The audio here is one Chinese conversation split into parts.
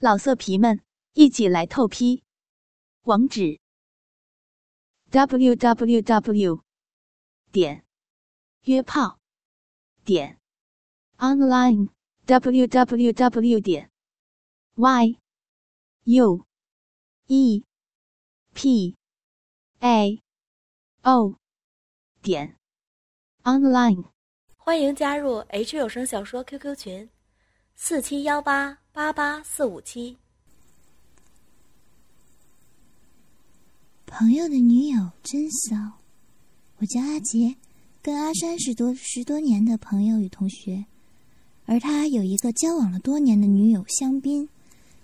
老色皮们，一起来透批！网址：w w w 点约炮点 online w w w 点 y u e p a o 点 online。欢迎加入 H 有声小说 QQ 群：四七幺八。八八四五七，朋友的女友真骚。我叫阿杰，跟阿山是多十多年的朋友与同学，而他有一个交往了多年的女友香槟。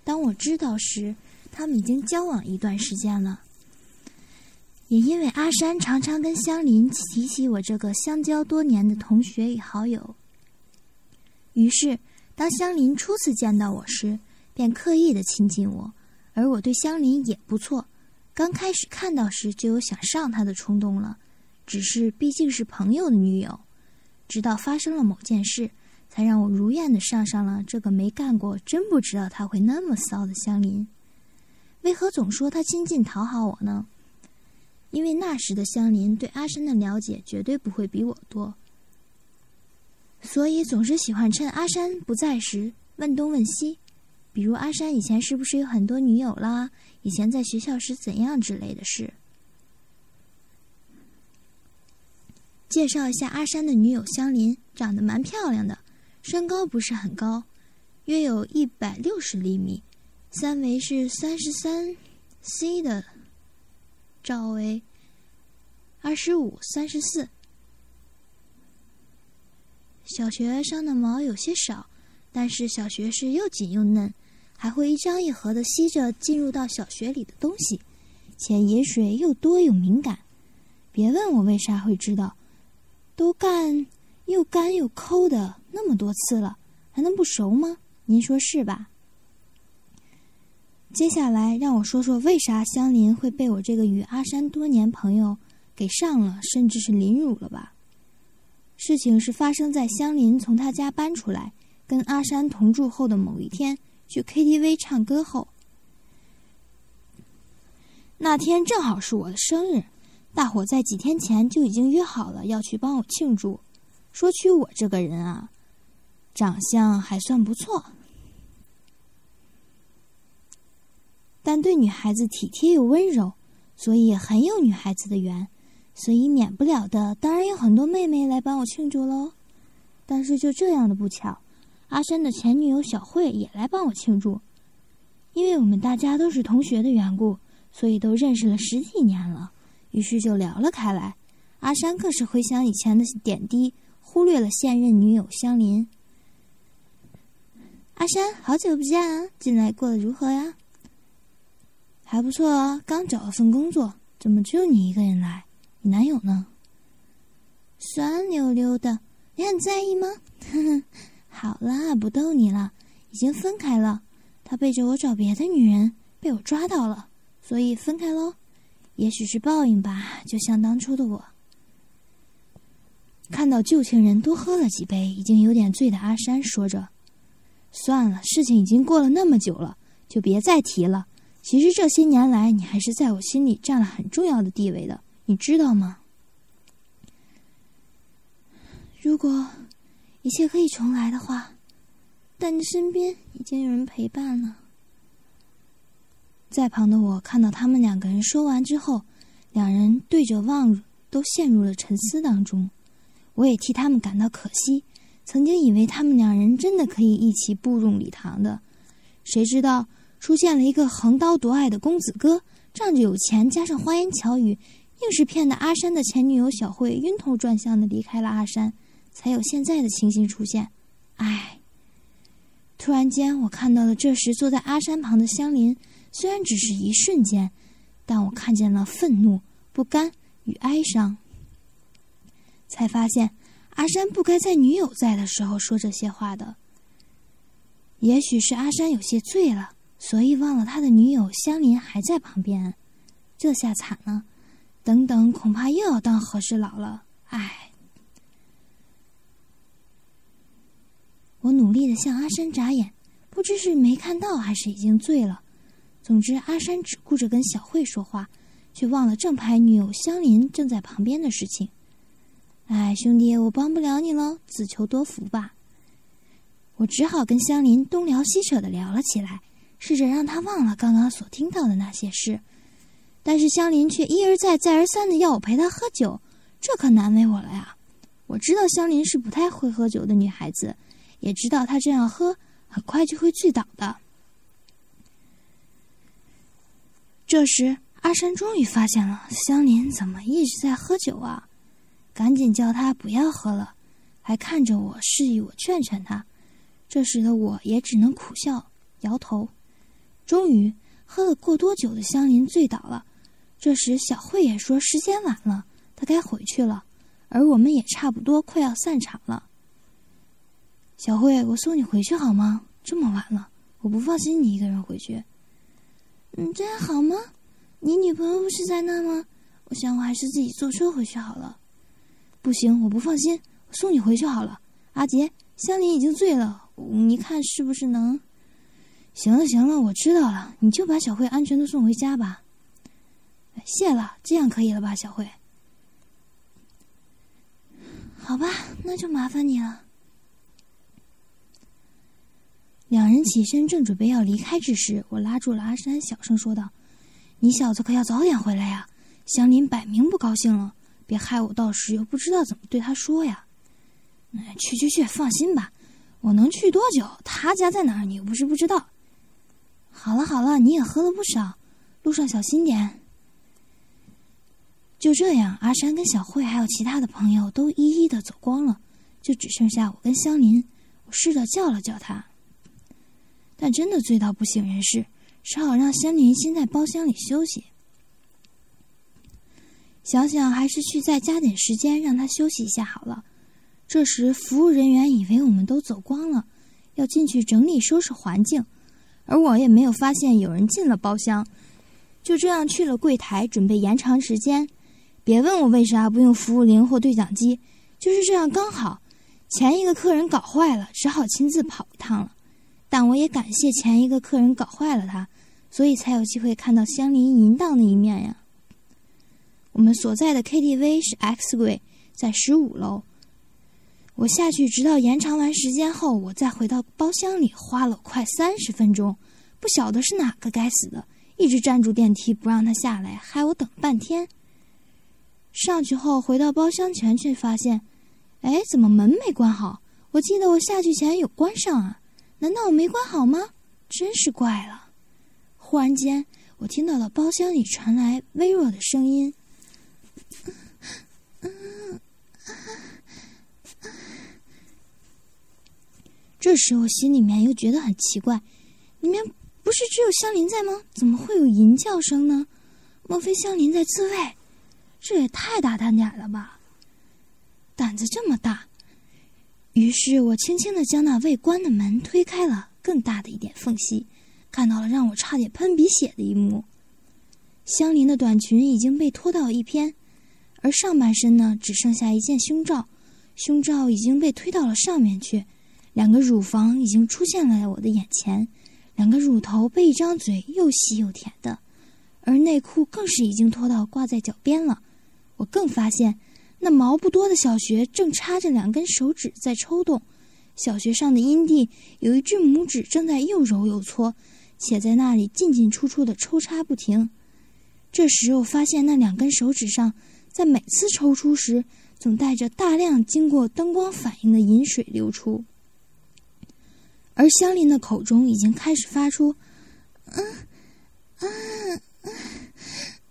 当我知道时，他们已经交往一段时间了。也因为阿山常常跟香林提起我这个相交多年的同学与好友，于是。当香林初次见到我时，便刻意的亲近我，而我对香林也不错。刚开始看到时就有想上她的冲动了，只是毕竟是朋友的女友，直到发生了某件事，才让我如愿的上上了这个没干过、真不知道他会那么骚的香林。为何总说他亲近讨好我呢？因为那时的香林对阿山的了解绝对不会比我多。所以总是喜欢趁阿山不在时问东问西，比如阿山以前是不是有很多女友啦？以前在学校时怎样之类的事。介绍一下阿山的女友香林，长得蛮漂亮的，身高不是很高，约有一百六十厘米，三围是三十三 C 的，罩围二十五三十四。小学上的毛有些少，但是小学是又紧又嫩，还会一张一合的吸着进入到小学里的东西，且饮水又多又敏感。别问我为啥会知道，都干又干又抠的那么多次了，还能不熟吗？您说是吧？接下来让我说说为啥香林会被我这个与阿山多年朋友给上了，甚至是凌辱了吧？事情是发生在香林从他家搬出来，跟阿山同住后的某一天，去 KTV 唱歌后。那天正好是我的生日，大伙在几天前就已经约好了要去帮我庆祝。说起我这个人啊，长相还算不错，但对女孩子体贴又温柔，所以很有女孩子的缘。所以免不了的，当然有很多妹妹来帮我庆祝喽。但是就这样的不巧，阿山的前女友小慧也来帮我庆祝。因为我们大家都是同学的缘故，所以都认识了十几年了，于是就聊了开来。阿山更是回想以前的点滴，忽略了现任女友香林。阿山，好久不见啊！近来过得如何呀？还不错啊，刚找了份工作，怎么只有你一个人来？你男友呢？酸溜溜的，你很在意吗？哼哼，好啦，不逗你了，已经分开了。他背着我找别的女人，被我抓到了，所以分开喽。也许是报应吧，就像当初的我。看到旧情人多喝了几杯，已经有点醉的阿山说着：“算了，事情已经过了那么久了，就别再提了。其实这些年来，你还是在我心里占了很重要的地位的。”你知道吗？如果一切可以重来的话，但你身边已经有人陪伴了。在旁的我看到他们两个人说完之后，两人对着望，都陷入了沉思当中。我也替他们感到可惜，曾经以为他们两人真的可以一起步入礼堂的，谁知道出现了一个横刀夺爱的公子哥，仗着有钱，加上花言巧语。硬是骗得阿山的前女友小慧晕头转向的离开了阿山，才有现在的情形出现。唉，突然间我看到了这时坐在阿山旁的香林，虽然只是一瞬间，但我看见了愤怒、不甘与哀伤，才发现阿山不该在女友在的时候说这些话的。也许是阿山有些醉了，所以忘了他的女友香林还在旁边，这下惨了。等等，恐怕又要当和事佬了。唉，我努力的向阿山眨眼，不知是没看到还是已经醉了。总之，阿山只顾着跟小慧说话，却忘了正牌女友香林正在旁边的事情。哎，兄弟，我帮不了你喽，自求多福吧。我只好跟香林东聊西扯的聊了起来，试着让他忘了刚刚所听到的那些事。但是香林却一而再、再而三的要我陪她喝酒，这可难为我了呀。我知道香林是不太会喝酒的女孩子，也知道她这样喝很快就会醉倒的。这时，阿山终于发现了香林怎么一直在喝酒啊！赶紧叫他不要喝了，还看着我示意我劝劝他。这时的我也只能苦笑摇头。终于，喝了过多酒的香林醉倒了。这时，小慧也说时间晚了，她该回去了，而我们也差不多快要散场了。小慧，我送你回去好吗？这么晚了，我不放心你一个人回去。嗯，这样好吗？你女朋友不是在那吗？我想我还是自己坐车回去好了。不行，我不放心，我送你回去好了。阿杰，香林已经醉了，你看是不是能？行了行了，我知道了，你就把小慧安全的送回家吧。谢了，这样可以了吧，小慧？好吧，那就麻烦你了。两人起身，正准备要离开之时，我拉住了阿山，小声说道：“你小子可要早点回来呀！香林摆明不高兴了，别害我到时又不知道怎么对他说呀。”“去去去，放心吧，我能去多久？他家在哪儿？你又不是不知道。”“好了好了，你也喝了不少，路上小心点。”就这样，阿山跟小慧还有其他的朋友都一一的走光了，就只剩下我跟香林。我试着叫了叫他。但真的醉到不省人事，只好让香林先在包厢里休息。想想还是去再加点时间让他休息一下好了。这时，服务人员以为我们都走光了，要进去整理收拾环境，而我也没有发现有人进了包厢，就这样去了柜台准备延长时间。别问我为啥不用服务铃或对讲机，就是这样刚好，前一个客人搞坏了，只好亲自跑一趟了。但我也感谢前一个客人搞坏了它，所以才有机会看到香菱淫荡的一面呀。我们所在的 KTV 是 X 柜，在十五楼。我下去直到延长完时间后，我再回到包厢里，花了快三十分钟。不晓得是哪个该死的，一直站住电梯不让他下来，害我等半天。上去后回到包厢前，却发现，哎，怎么门没关好？我记得我下去前有关上啊。难道我没关好吗？真是怪了！忽然间，我听到了包厢里传来微弱的声音。这时我心里面又觉得很奇怪：里面不是只有香林在吗？怎么会有吟叫声呢？莫非香林在自慰？这也太大胆点了吧！胆子这么大！于是我轻轻的将那未关的门推开了更大的一点缝隙，看到了让我差点喷鼻血的一幕：香菱的短裙已经被拖到一边，而上半身呢只剩下一件胸罩，胸罩已经被推到了上面去，两个乳房已经出现了我的眼前，两个乳头被一张嘴又细又甜的，而内裤更是已经拖到挂在脚边了，我更发现。那毛不多的小穴正插着两根手指在抽动，小穴上的阴蒂有一只拇指正在又揉又搓，且在那里进进出出的抽插不停。这时我发现那两根手指上，在每次抽出时，总带着大量经过灯光反应的饮水流出，而香菱的口中已经开始发出“嗯嗯，嗯，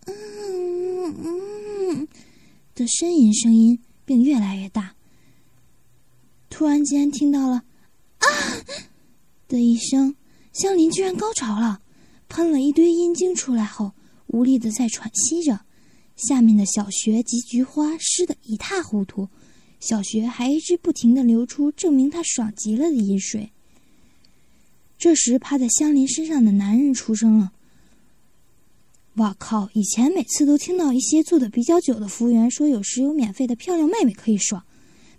嗯，嗯，”。的呻吟声音，并越来越大。突然间听到了“啊”的一声，香林居然高潮了，喷了一堆阴茎出来后，无力的在喘息着，下面的小穴及菊花湿得一塌糊涂，小穴还一直不停的流出证明他爽极了的饮水。这时，趴在香林身上的男人出声了。哇靠！以前每次都听到一些做的比较久的服务员说有时有免费的漂亮妹妹可以爽，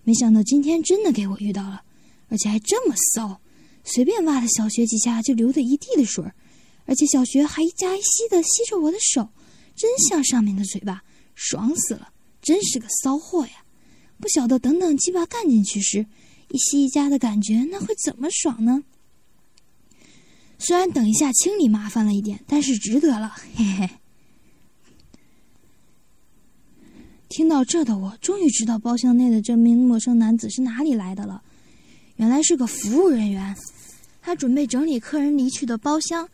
没想到今天真的给我遇到了，而且还这么骚，随便挖了小穴几下就流的一地的水，而且小穴还一夹一吸的吸着我的手，真像上面的嘴巴，爽死了！真是个骚货呀！不晓得等等鸡巴干进去时，一吸一夹的感觉，那会怎么爽呢？虽然等一下清理麻烦了一点，但是值得了，嘿嘿。听到这的我，终于知道包厢内的这名陌生男子是哪里来的了。原来是个服务人员，他准备整理客人离去的包厢。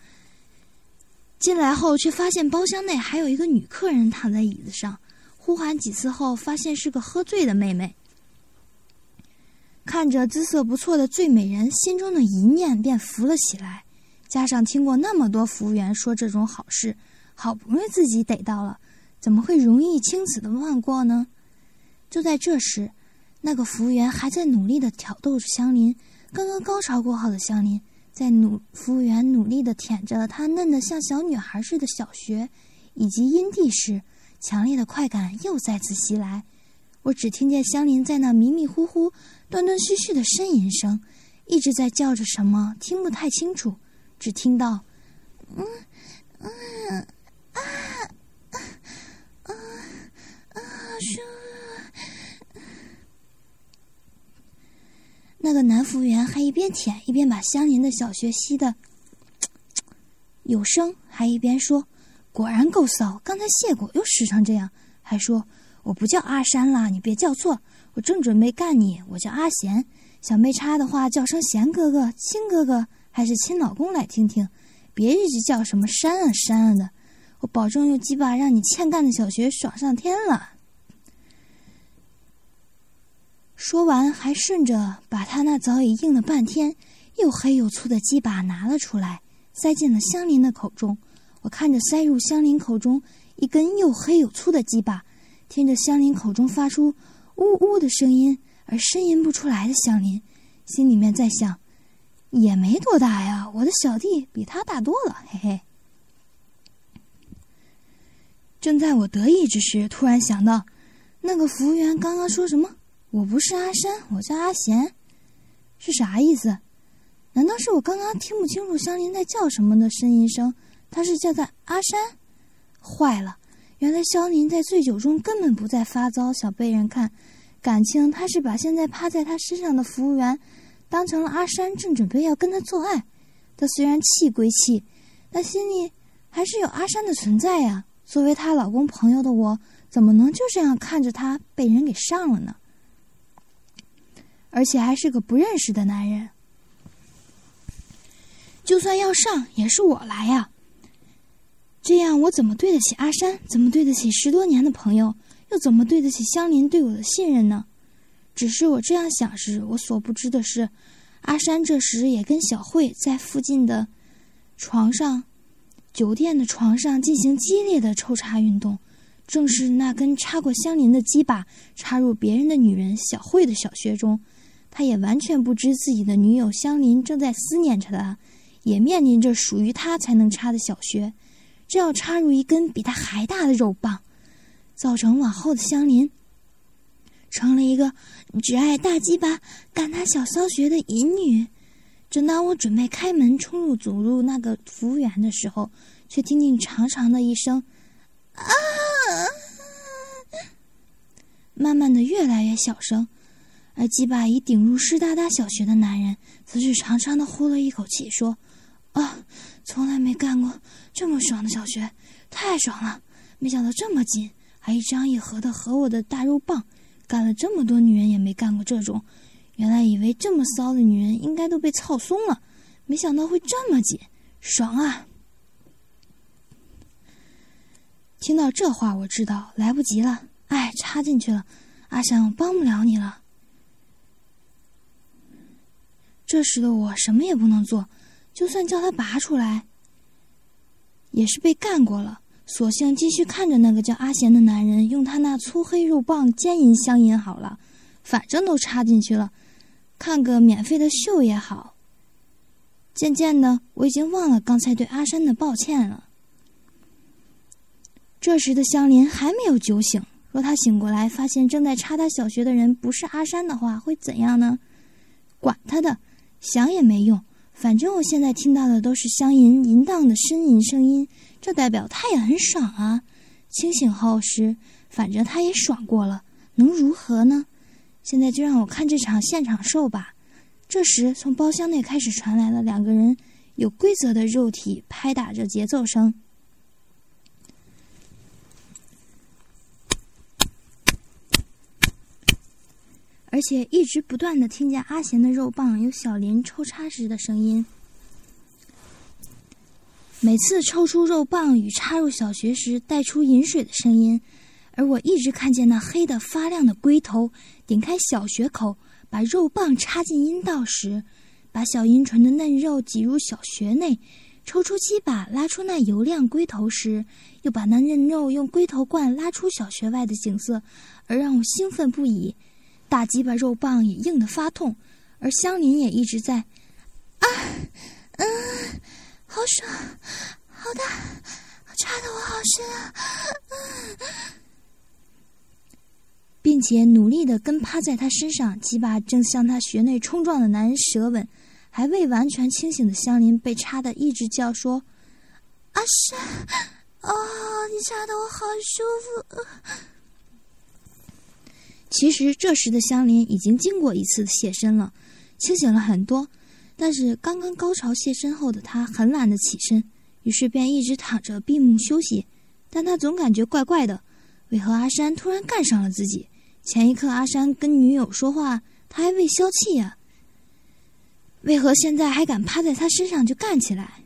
进来后，却发现包厢内还有一个女客人躺在椅子上。呼喊几次后，发现是个喝醉的妹妹。看着姿色不错的醉美人，心中的一念便浮了起来。加上听过那么多服务员说这种好事，好不容易自己逮到了，怎么会容易轻此的忘过呢？就在这时，那个服务员还在努力的挑逗着香菱。刚刚高潮过后的香菱，在努服务员努力的舔着她嫩的像小女孩似的小穴以及阴蒂时，强烈的快感又再次袭来。我只听见香菱在那迷迷糊糊、断断续续的呻吟声，一直在叫着什么，听不太清楚。只听到，嗯，嗯，啊，啊，啊，啊，说，那个男服务员还一边舔一边把香菱的小穴吸的有声，还一边说：“果然够骚，刚才谢过又湿成这样。”还说：“我不叫阿山啦，你别叫错，我正准备干你，我叫阿贤。想没差的话，叫声贤哥哥、亲哥哥。”还是亲老公来听听，别一直叫什么山啊山啊的，我保证用鸡巴让你欠干的小学爽上天了。说完，还顺着把他那早已硬了半天、又黑又粗的鸡巴拿了出来，塞进了香菱的口中。我看着塞入香菱口中一根又黑又粗的鸡巴，听着香菱口中发出呜呜的声音而呻吟不出来的香菱，心里面在想。也没多大呀，我的小弟比他大多了，嘿嘿。正在我得意之时，突然想到，那个服务员刚刚说什么？我不是阿山，我叫阿贤，是啥意思？难道是我刚刚听不清楚香菱在叫什么的呻吟声？他是叫在阿山？坏了，原来香菱在醉酒中根本不在发糟，想被人看，感情他是把现在趴在他身上的服务员。当成了阿山，正准备要跟他做爱。他虽然气归气，但心里还是有阿山的存在呀。作为她老公朋友的我，怎么能就这样看着他被人给上了呢？而且还是个不认识的男人。就算要上，也是我来呀。这样我怎么对得起阿山？怎么对得起十多年的朋友？又怎么对得起香菱对我的信任呢？只是我这样想时，我所不知的是，阿山这时也跟小慧在附近的床上、酒店的床上进行激烈的抽插运动。正是那根插过香菱的鸡巴插入别人的女人小慧的小穴中，他也完全不知自己的女友香菱正在思念着他，也面临着属于他才能插的小穴，正要插入一根比他还大的肉棒，造成往后的香菱。成了一个只爱大鸡巴干他小骚穴的淫女。正当我准备开门冲入走入那个服务员的时候，却听见长长的一声“啊”，慢慢的越来越小声，而鸡巴已顶入湿哒哒小穴的男人，则是长长的呼了一口气，说：“啊，从来没干过这么爽的小穴，太爽了！没想到这么紧，还一张一合的合我的大肉棒。”干了这么多女人也没干过这种，原来以为这么骚的女人应该都被操松了，没想到会这么紧，爽啊！听到这话，我知道来不及了，哎，插进去了，阿山，我帮不了你了。这时的我什么也不能做，就算叫他拔出来，也是被干过了。索性继续看着那个叫阿贤的男人，用他那粗黑肉棒奸淫香淫好了，反正都插进去了，看个免费的秀也好。渐渐的，我已经忘了刚才对阿山的抱歉了。这时的香林还没有酒醒，若他醒过来发现正在插他小穴的人不是阿山的话，会怎样呢？管他的，想也没用，反正我现在听到的都是香银淫荡的呻吟声音，这代表他也很爽啊。清醒后时，反正他也爽过了，能如何呢？现在就让我看这场现场秀吧。这时，从包厢内开始传来了两个人有规则的肉体拍打着节奏声，而且一直不断的听见阿贤的肉棒有小林抽插时的声音。每次抽出肉棒与插入小穴时带出饮水的声音，而我一直看见那黑的发亮的龟头顶开小穴口，把肉棒插进阴道时，把小阴唇的嫩肉挤入小穴内，抽出鸡巴拉出那油亮龟头时，又把那嫩肉用龟头罐拉出小穴外的景色，而让我兴奋不已。大鸡巴肉棒也硬得发痛，而香菱也一直在啊，嗯。好爽，好大，插的我好深啊！并且努力的跟趴在他身上，鸡巴正向他穴内冲撞的男人舌吻，还未完全清醒的香菱被插的一直叫说：“阿山，哦，你插的我好舒服。”其实这时的香菱已经经过一次现身了，清醒了很多。但是刚刚高潮现身后的他很懒得起身，于是便一直躺着闭目休息。但他总感觉怪怪的，为何阿山突然干上了自己？前一刻阿山跟女友说话，他还未消气呀，为何现在还敢趴在他身上就干起来？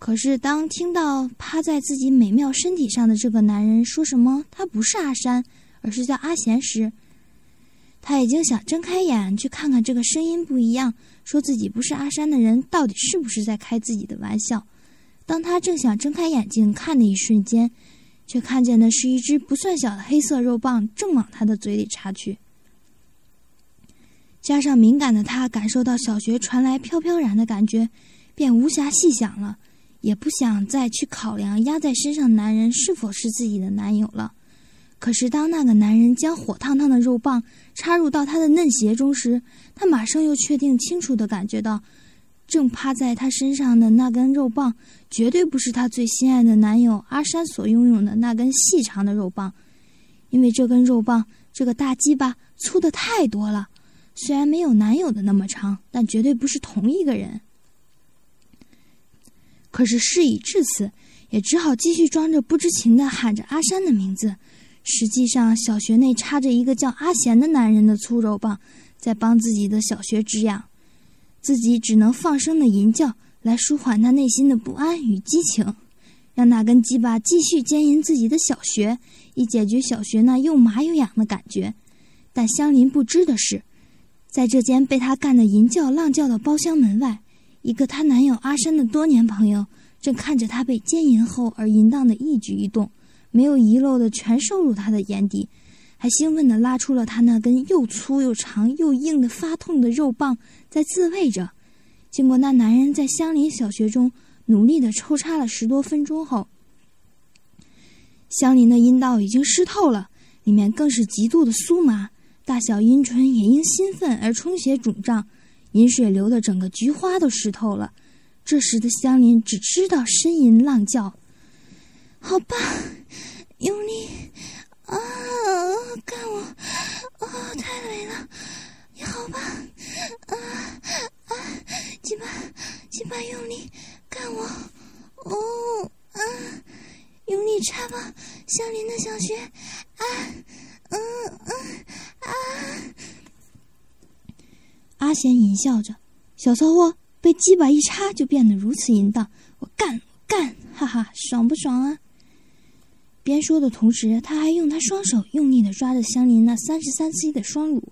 可是当听到趴在自己美妙身体上的这个男人说什么他不是阿山，而是叫阿贤时，他已经想睁开眼去看看这个声音不一样。说自己不是阿山的人，到底是不是在开自己的玩笑？当他正想睁开眼睛看的一瞬间，却看见的是一只不算小的黑色肉棒正往他的嘴里插去。加上敏感的他感受到小穴传来飘飘然的感觉，便无暇细想了，也不想再去考量压在身上的男人是否是自己的男友了。可是，当那个男人将火烫烫的肉棒插入到他的嫩鞋中时，他马上又确定清楚的感觉到，正趴在他身上的那根肉棒，绝对不是他最心爱的男友阿山所拥有的那根细长的肉棒，因为这根肉棒，这个大鸡巴粗的太多了。虽然没有男友的那么长，但绝对不是同一个人。可是事已至此，也只好继续装着不知情的喊着阿山的名字。实际上，小学内插着一个叫阿贤的男人的粗肉棒，在帮自己的小学止痒，自己只能放声的吟叫来舒缓他内心的不安与激情，让那根鸡巴继续奸淫自己的小学，以解决小学那又麻又痒的感觉。但香林不知的是，在这间被他干得淫叫浪叫的包厢门外，一个她男友阿山的多年朋友正看着她被奸淫后而淫荡的一举一动。没有遗漏的全收入他的眼底，还兴奋地拉出了他那根又粗又长又硬的发痛的肉棒，在自慰着。经过那男人在香林小学中努力地抽插了十多分钟后，香林的阴道已经湿透了，里面更是极度的酥麻，大小阴唇也因兴奋而充血肿胀，饮水流的整个菊花都湿透了。这时的香林只知道呻吟浪叫。好棒，用力啊！干我！哦，太累了！你好棒啊啊！鸡巴鸡巴用力干我！哦啊！用力插吧，相邻的小穴啊！嗯嗯啊！阿贤淫笑着，小骚货被鸡巴一插就变得如此淫荡，我干干！哈哈，爽不爽啊？边说的同时，他还用他双手用力的抓着香菱那三十三 C 的双乳，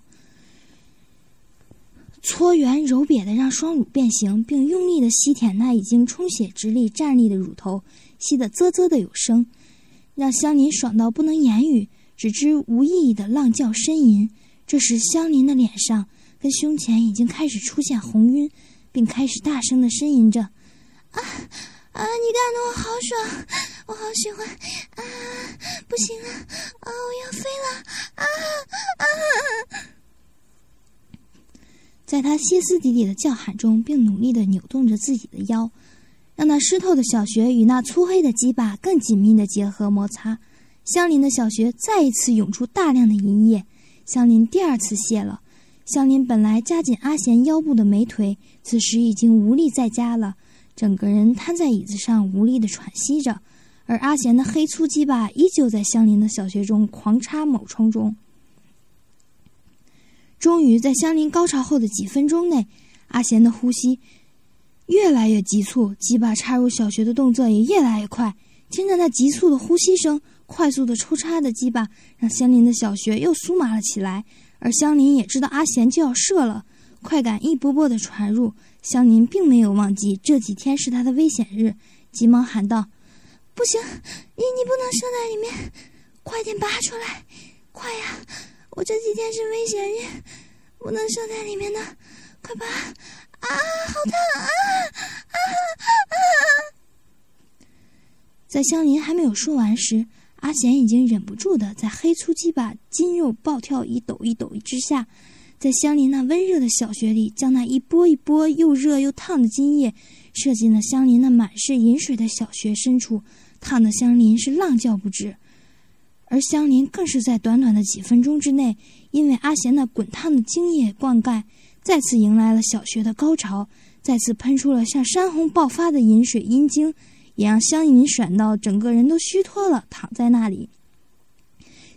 搓圆揉瘪的让双乳变形，并用力的吸舔那已经充血直立站立的乳头，吸得啧啧的有声，让香菱爽到不能言语，只知无意义的浪叫呻吟。这时，香菱的脸上跟胸前已经开始出现红晕，并开始大声的呻吟着：“啊！”啊！你干的我好爽，我好喜欢啊！不行了，啊！我要飞了啊啊！在他歇斯底里的叫喊中，并努力的扭动着自己的腰，让那湿透的小穴与那粗黑的鸡巴更紧密的结合摩擦。香林的小穴再一次涌出大量的银液，香林第二次泄了。香林本来夹紧阿贤腰部的美腿，此时已经无力再夹了，整个人瘫在椅子上，无力的喘息着。而阿贤的黑粗鸡巴依旧在香林的小穴中狂插猛冲中。终于在相邻高潮后的几分钟内，阿贤的呼吸越来越急促，鸡巴插入小穴的动作也越来越快。听着那急促的呼吸声，快速的抽插的鸡巴让香林的小穴又酥麻了起来。而香林也知道阿贤就要射了，快感一波波的传入。香林并没有忘记这几天是他的危险日，急忙喊道：“不行，你你不能射在里面，快点拔出来，快呀！”我这几天是危险日，不能射在里面的，快拔！啊，好烫啊！啊啊！在香林还没有说完时，阿贤已经忍不住的在黑粗鸡巴筋肉暴跳一抖一抖之下，在香林那温热的小穴里，将那一波一波又热又烫的精液射进了香林那满是饮水的小穴深处，烫的香林是浪叫不止。而香林更是在短短的几分钟之内，因为阿贤那滚烫的精液灌溉，再次迎来了小学的高潮，再次喷出了像山洪爆发的饮水阴精，也让香林爽到整个人都虚脱了，躺在那里，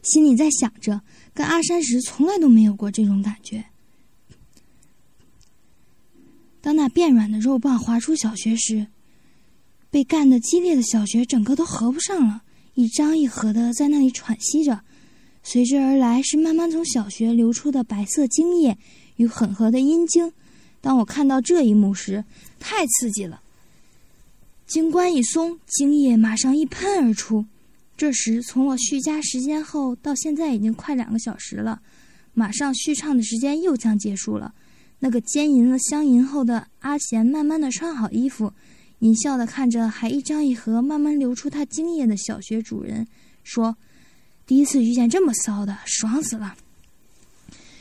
心里在想着，跟阿山时从来都没有过这种感觉。当那变软的肉棒滑出小学时，被干得激烈的小穴整个都合不上了。一张一合的在那里喘息着，随之而来是慢慢从小穴流出的白色精液与混合的阴茎。当我看到这一幕时，太刺激了。精关一松，精液马上一喷而出。这时，从我续加时间后到现在已经快两个小时了，马上续唱的时间又将结束了。那个奸淫了香淫后的阿贤，慢慢的穿好衣服。淫笑的看着还一张一合、慢慢流出他精液的小穴主人，说：“第一次遇见这么骚的，爽死了！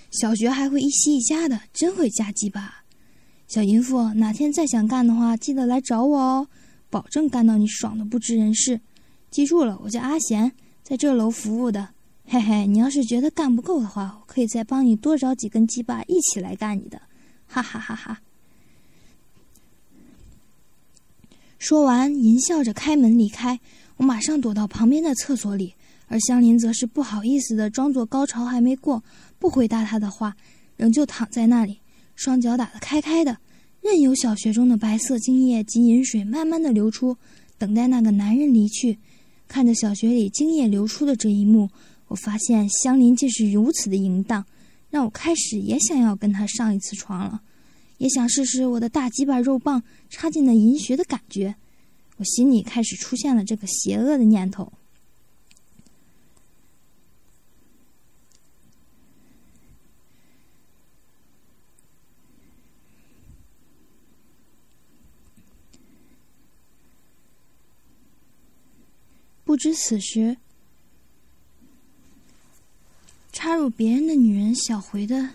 小学还会一吸一夹的，真会夹鸡巴。小淫妇，哪天再想干的话，记得来找我哦，保证干到你爽的不知人事。记住了，我叫阿贤，在这楼服务的。嘿嘿，你要是觉得干不够的话，我可以再帮你多找几根鸡巴一起来干你的，哈哈哈哈。”说完，淫笑着开门离开。我马上躲到旁边的厕所里，而香林则是不好意思的装作高潮还没过，不回答他的话，仍旧躺在那里，双脚打得开开的，任由小穴中的白色精液及饮水慢慢的流出，等待那个男人离去。看着小穴里精液流出的这一幕，我发现香林竟是如此的淫荡，让我开始也想要跟他上一次床了。也想试试我的大鸡巴肉棒插进了银穴的感觉，我心里开始出现了这个邪恶的念头。不知此时，插入别人的女人小回的。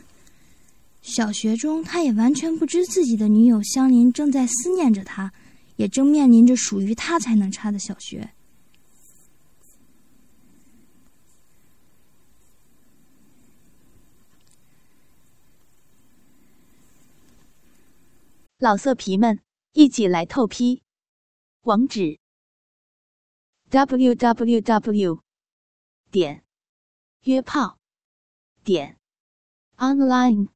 小学中，他也完全不知自己的女友香林正在思念着他，也正面临着属于他才能插的小学。老色皮们，一起来透批！网址：w w w. 点约炮点 online。